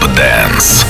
Club Dance.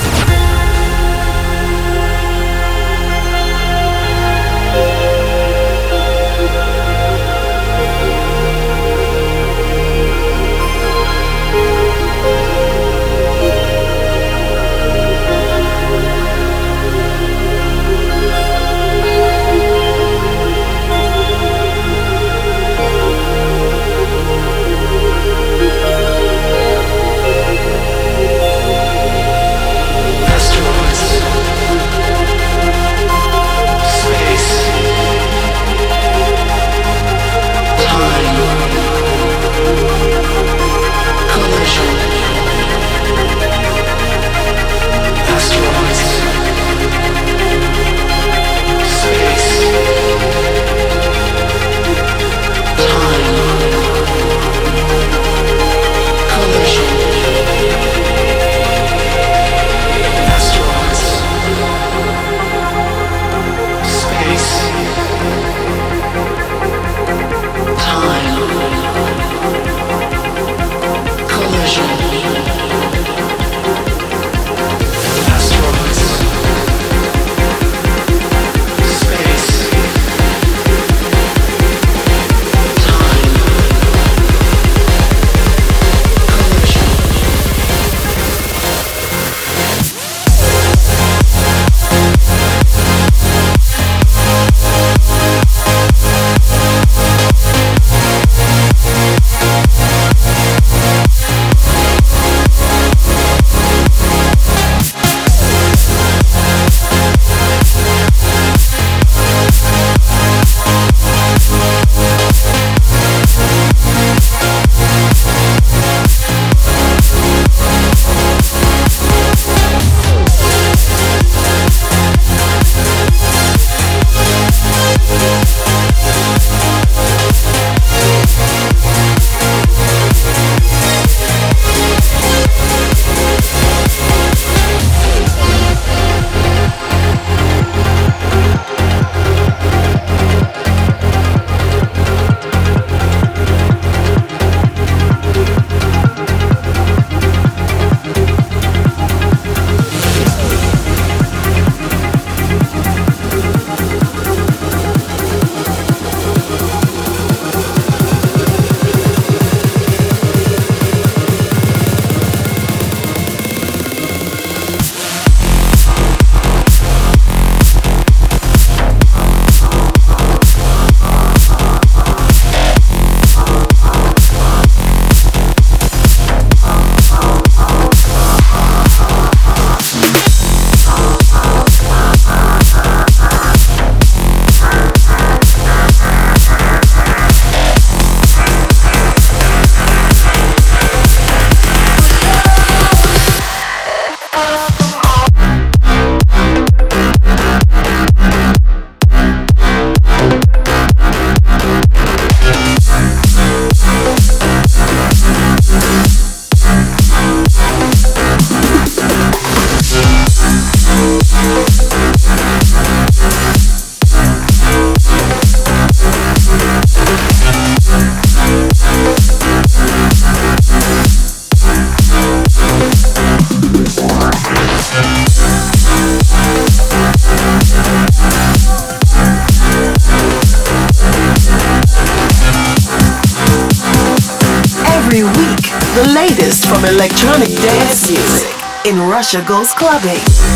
Russia Goes Clubbing.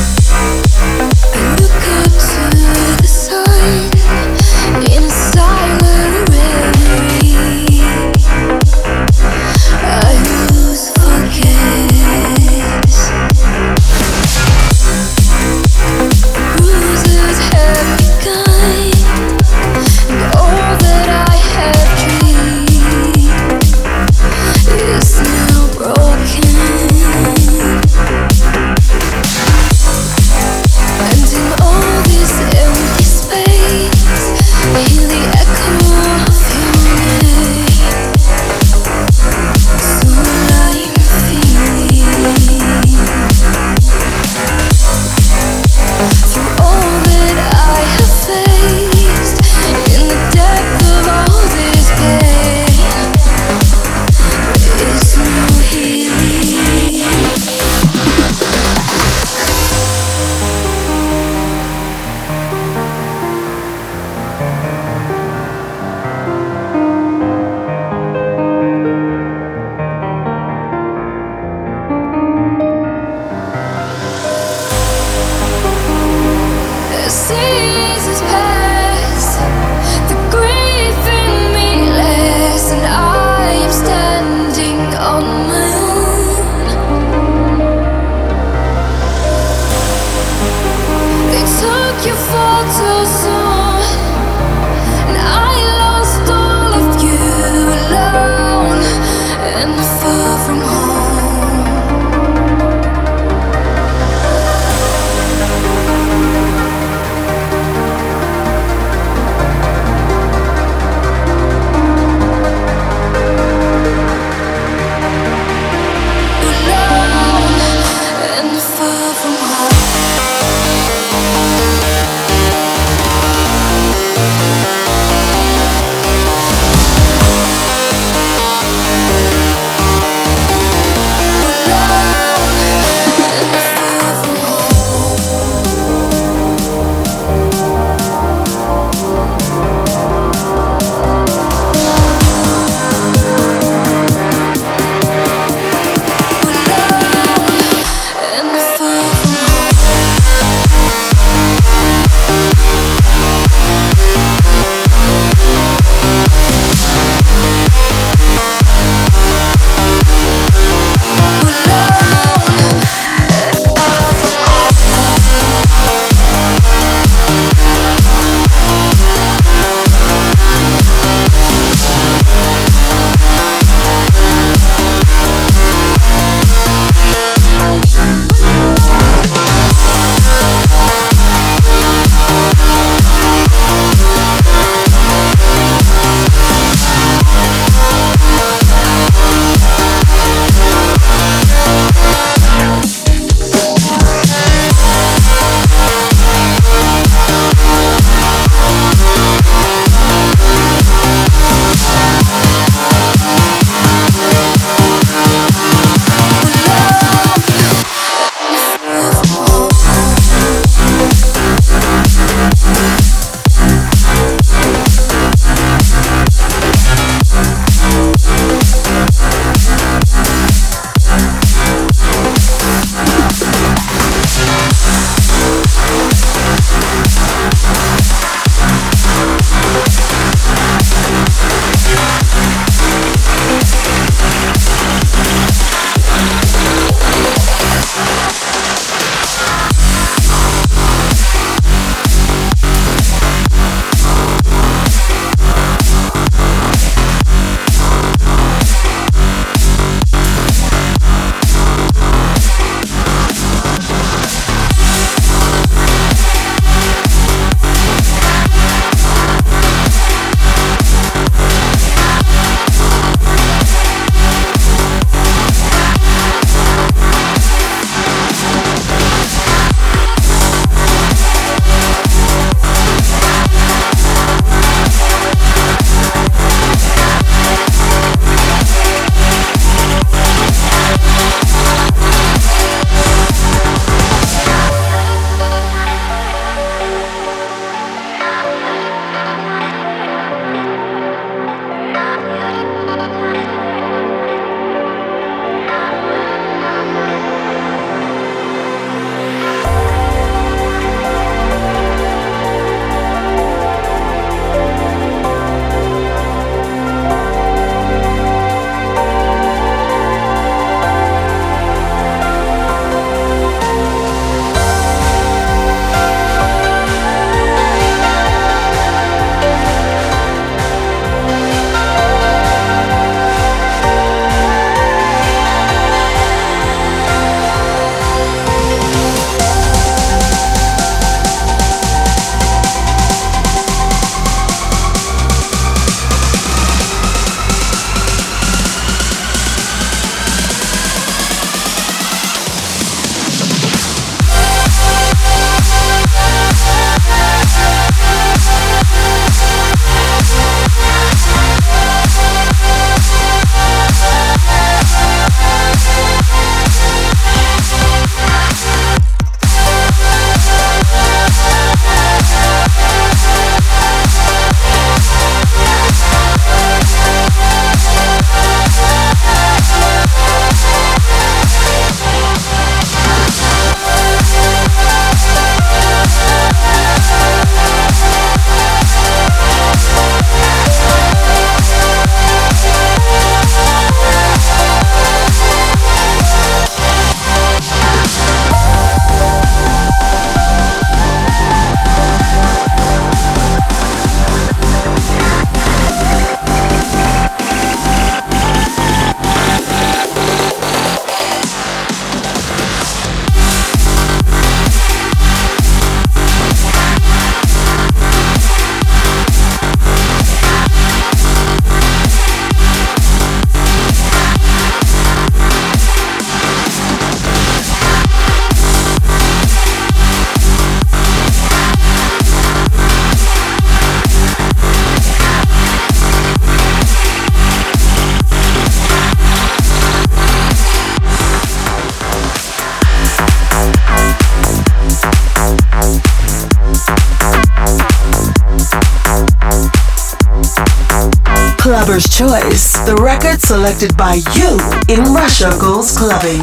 First Choice, the record selected by you in Russia Goes Clubbing.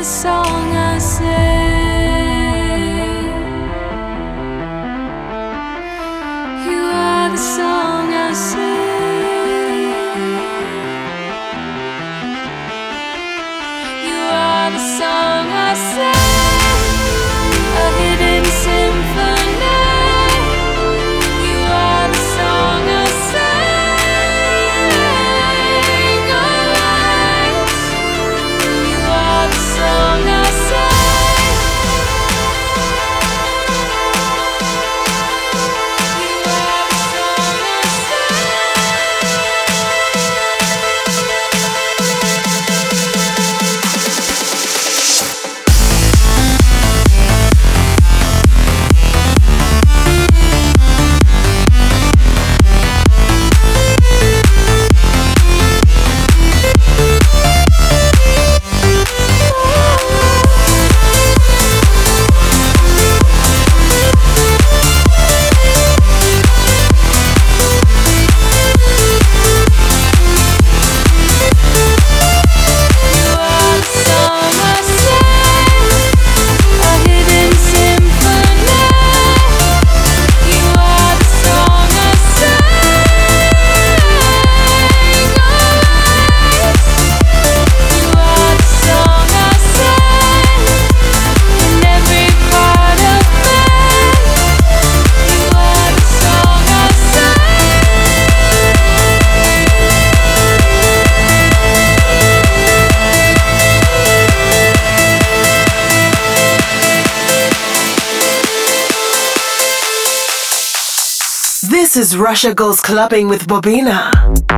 the song. This is Russia Goes Clubbing with Bobina.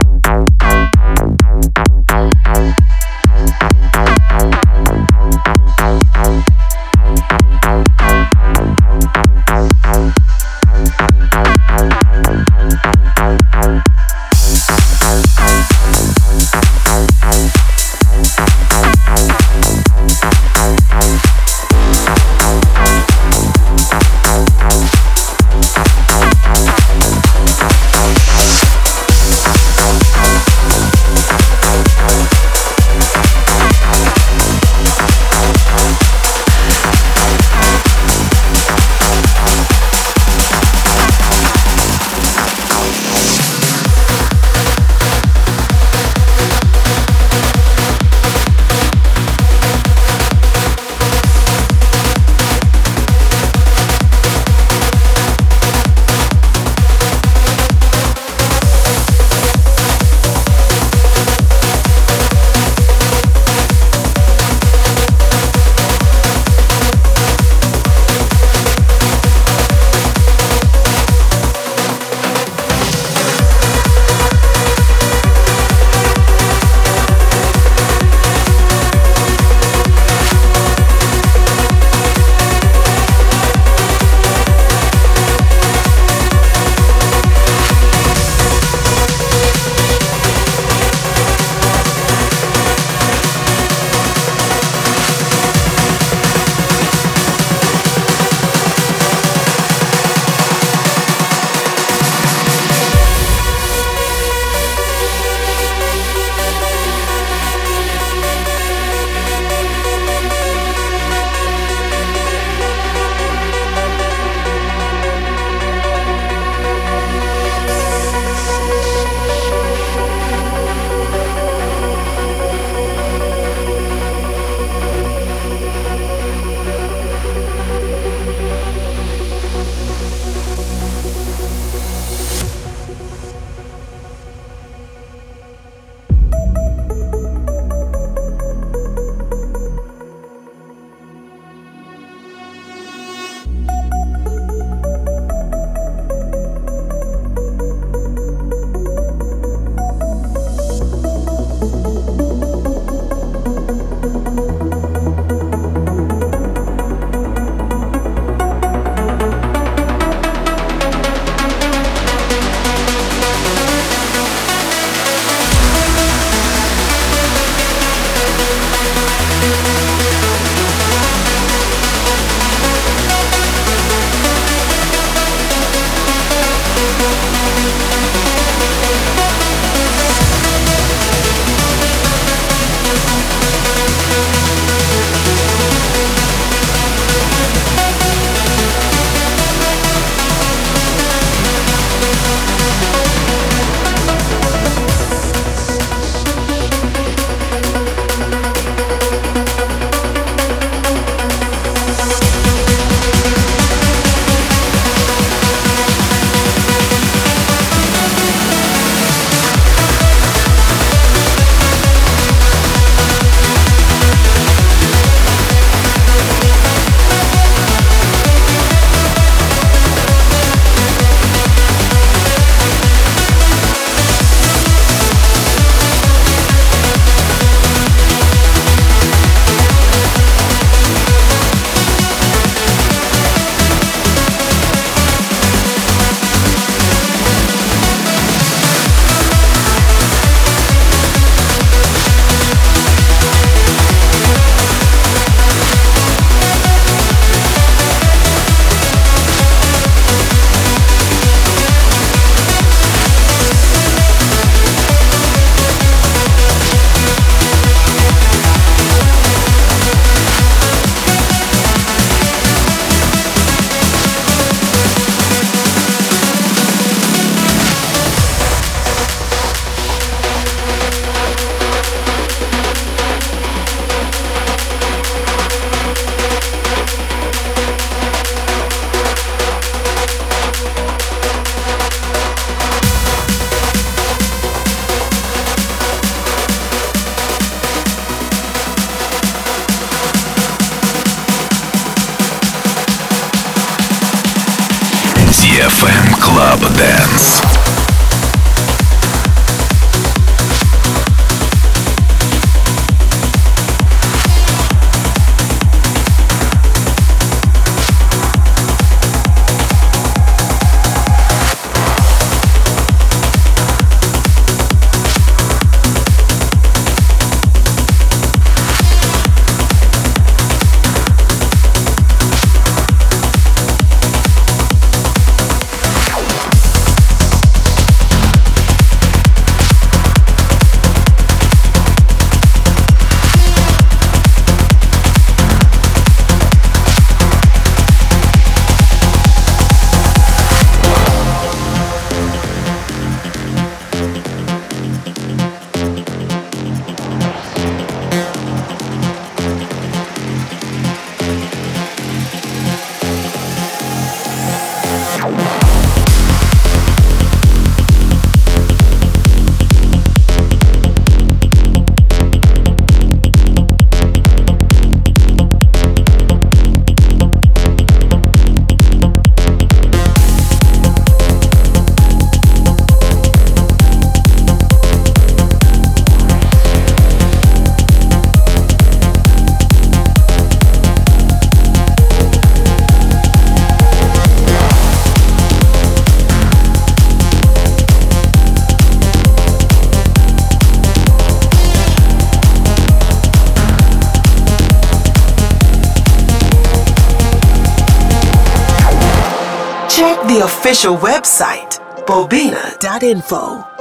Official website, bobina.info.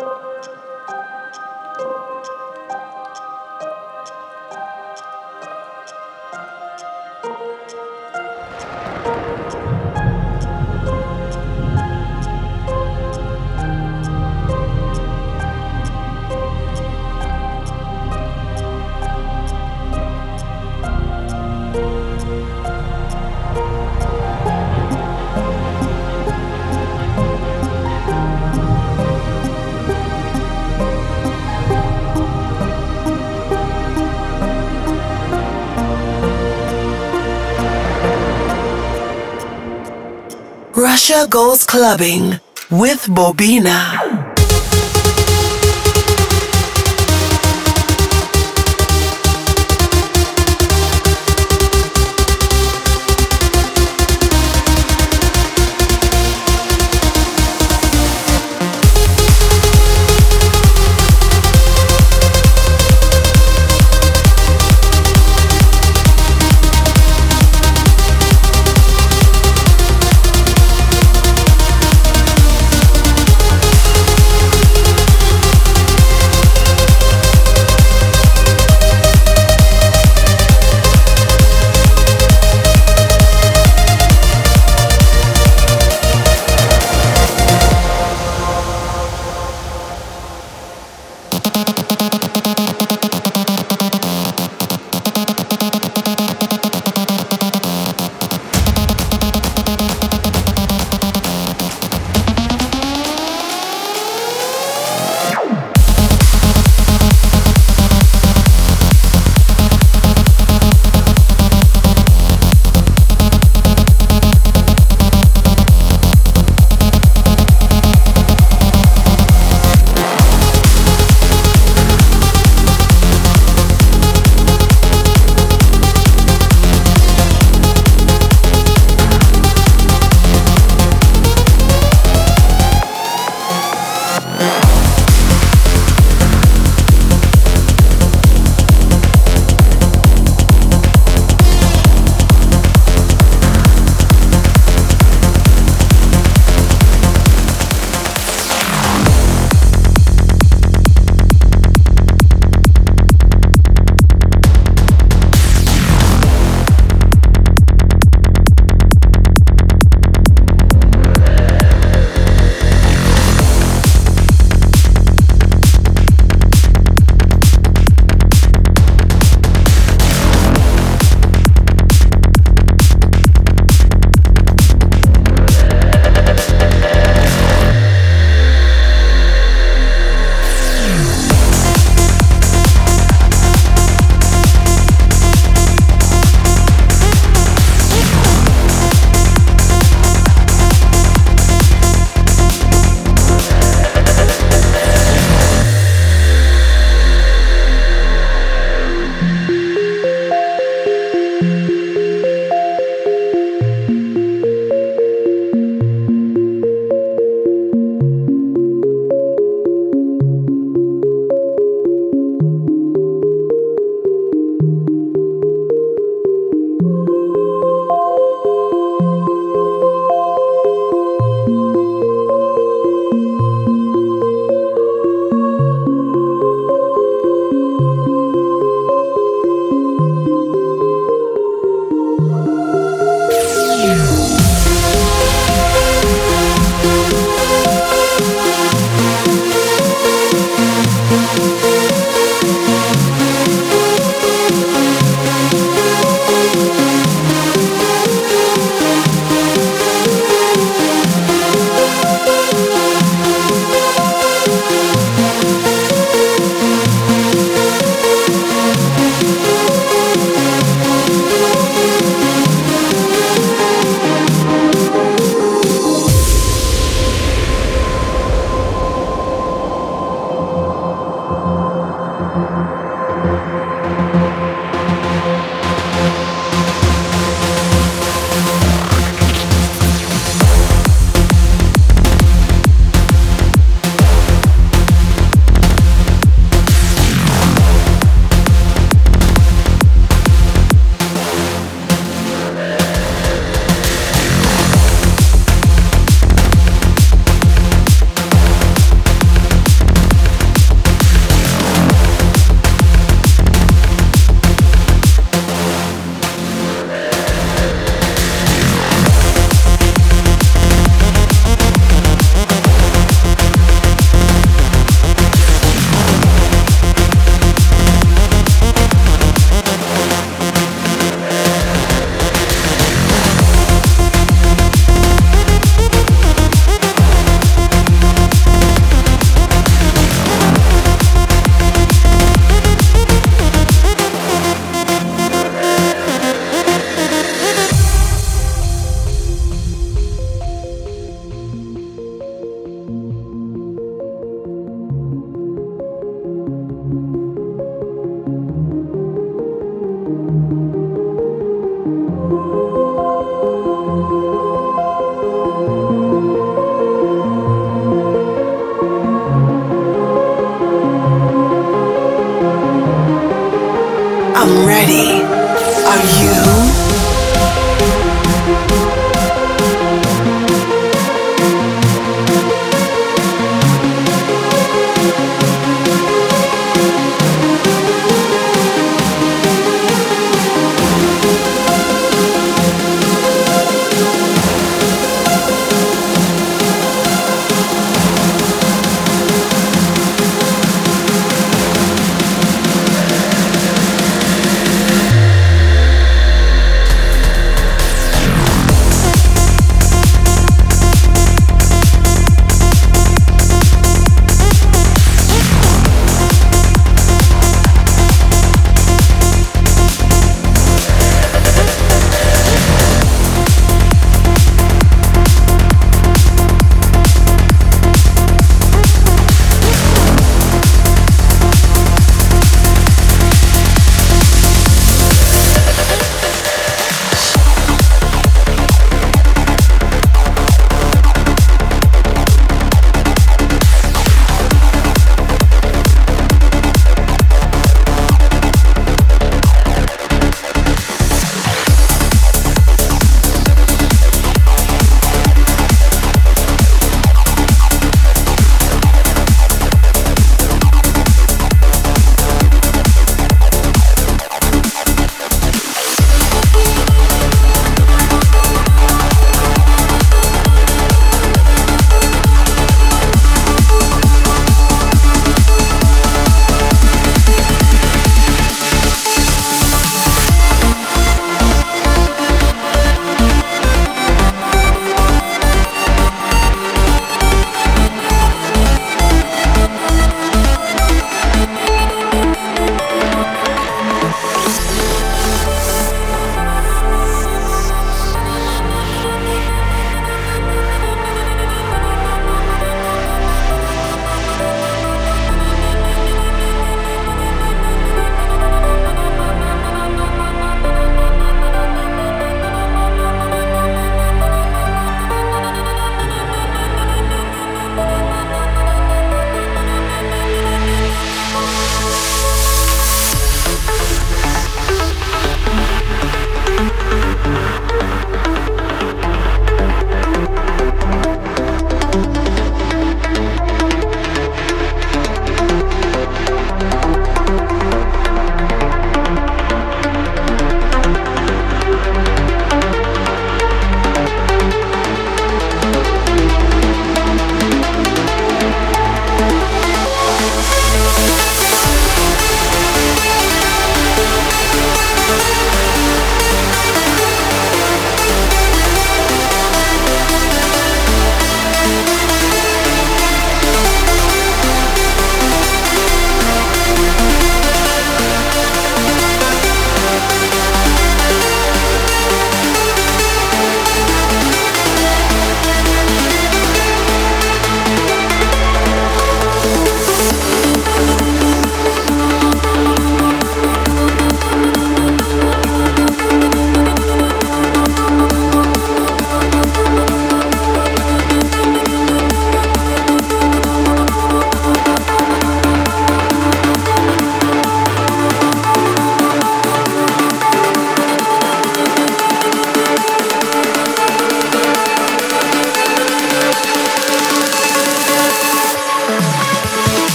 goes clubbing with Bobina.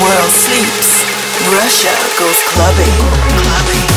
world sleeps, Russia goes clubbing. clubbing.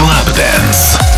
Club Dance.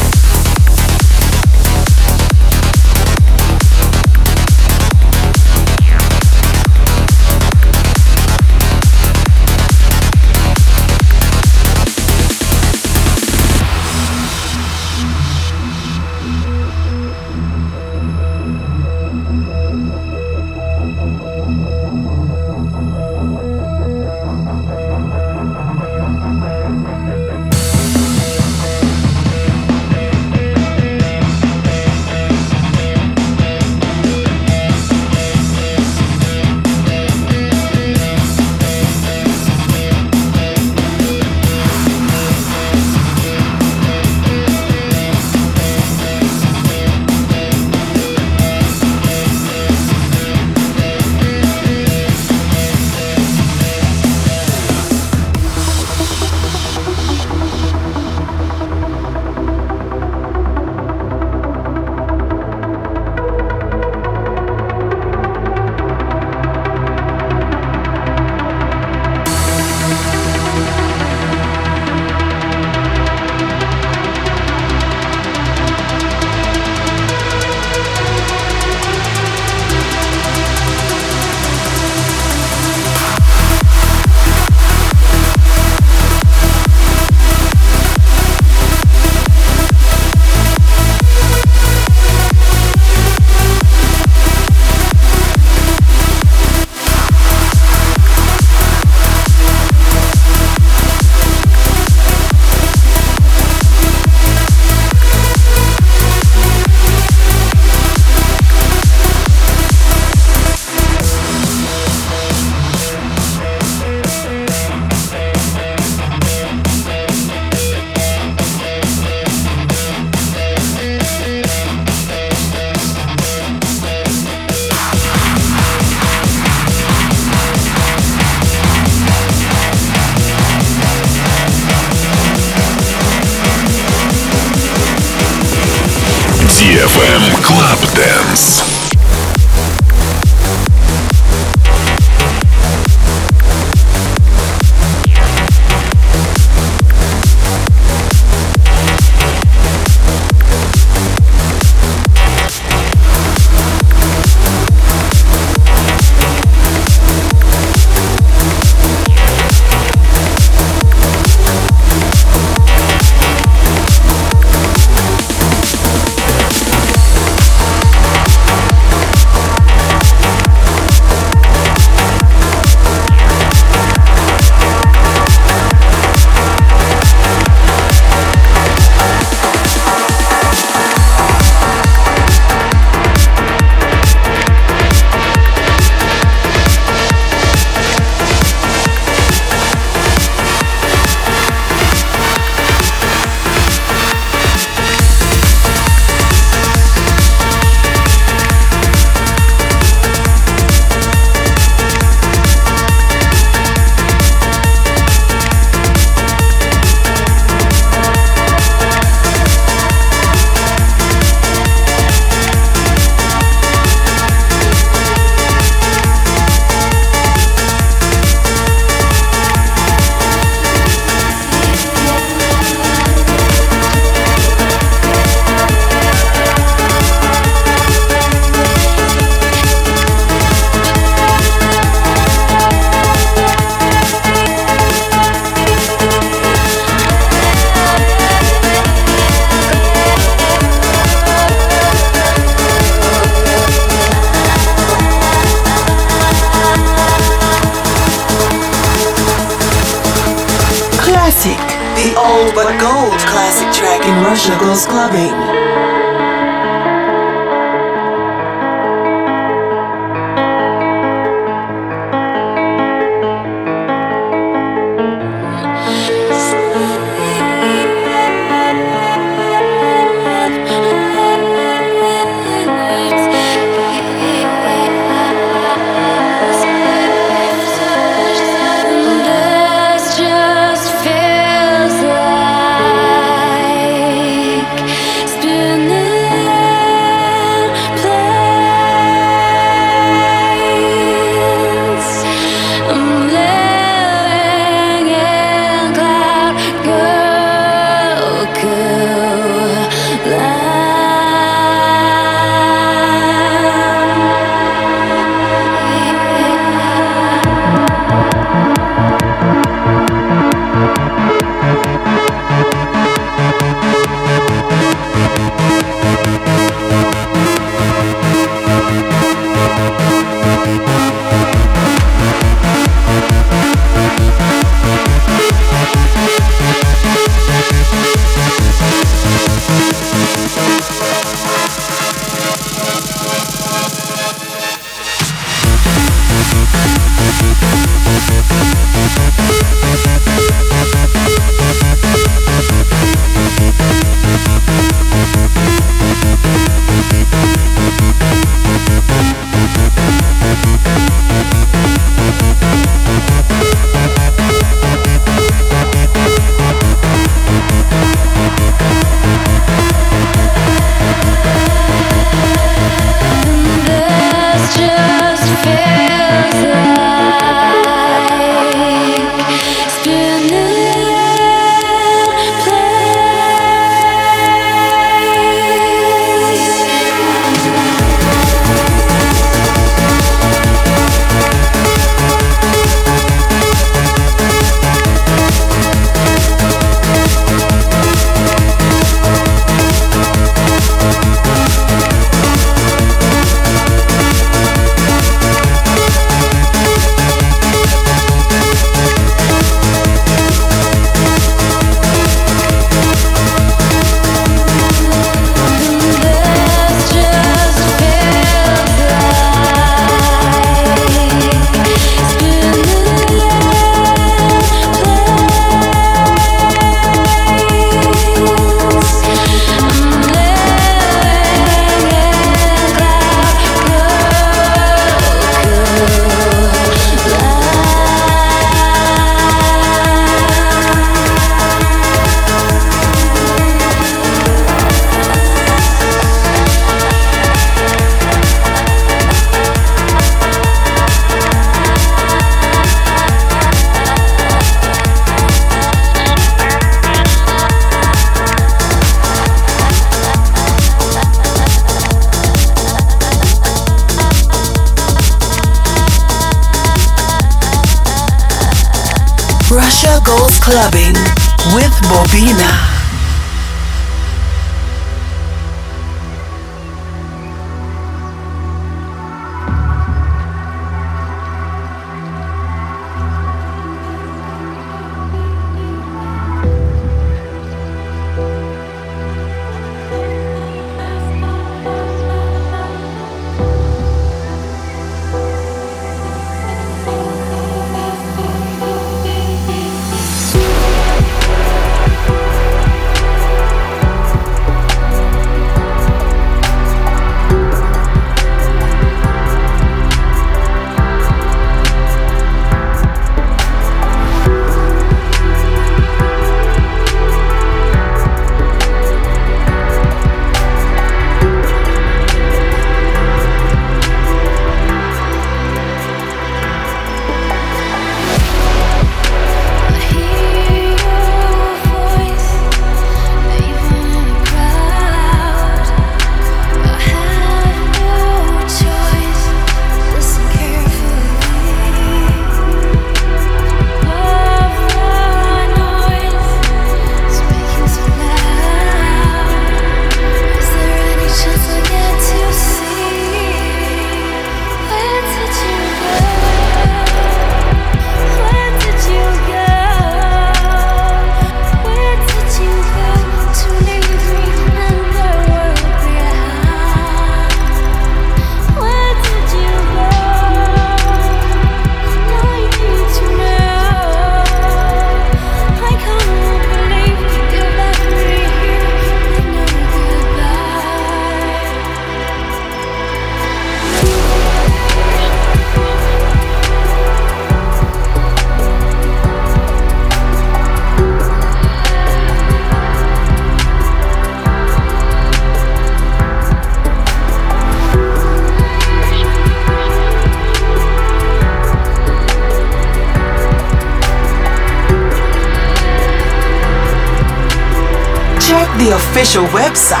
Official website.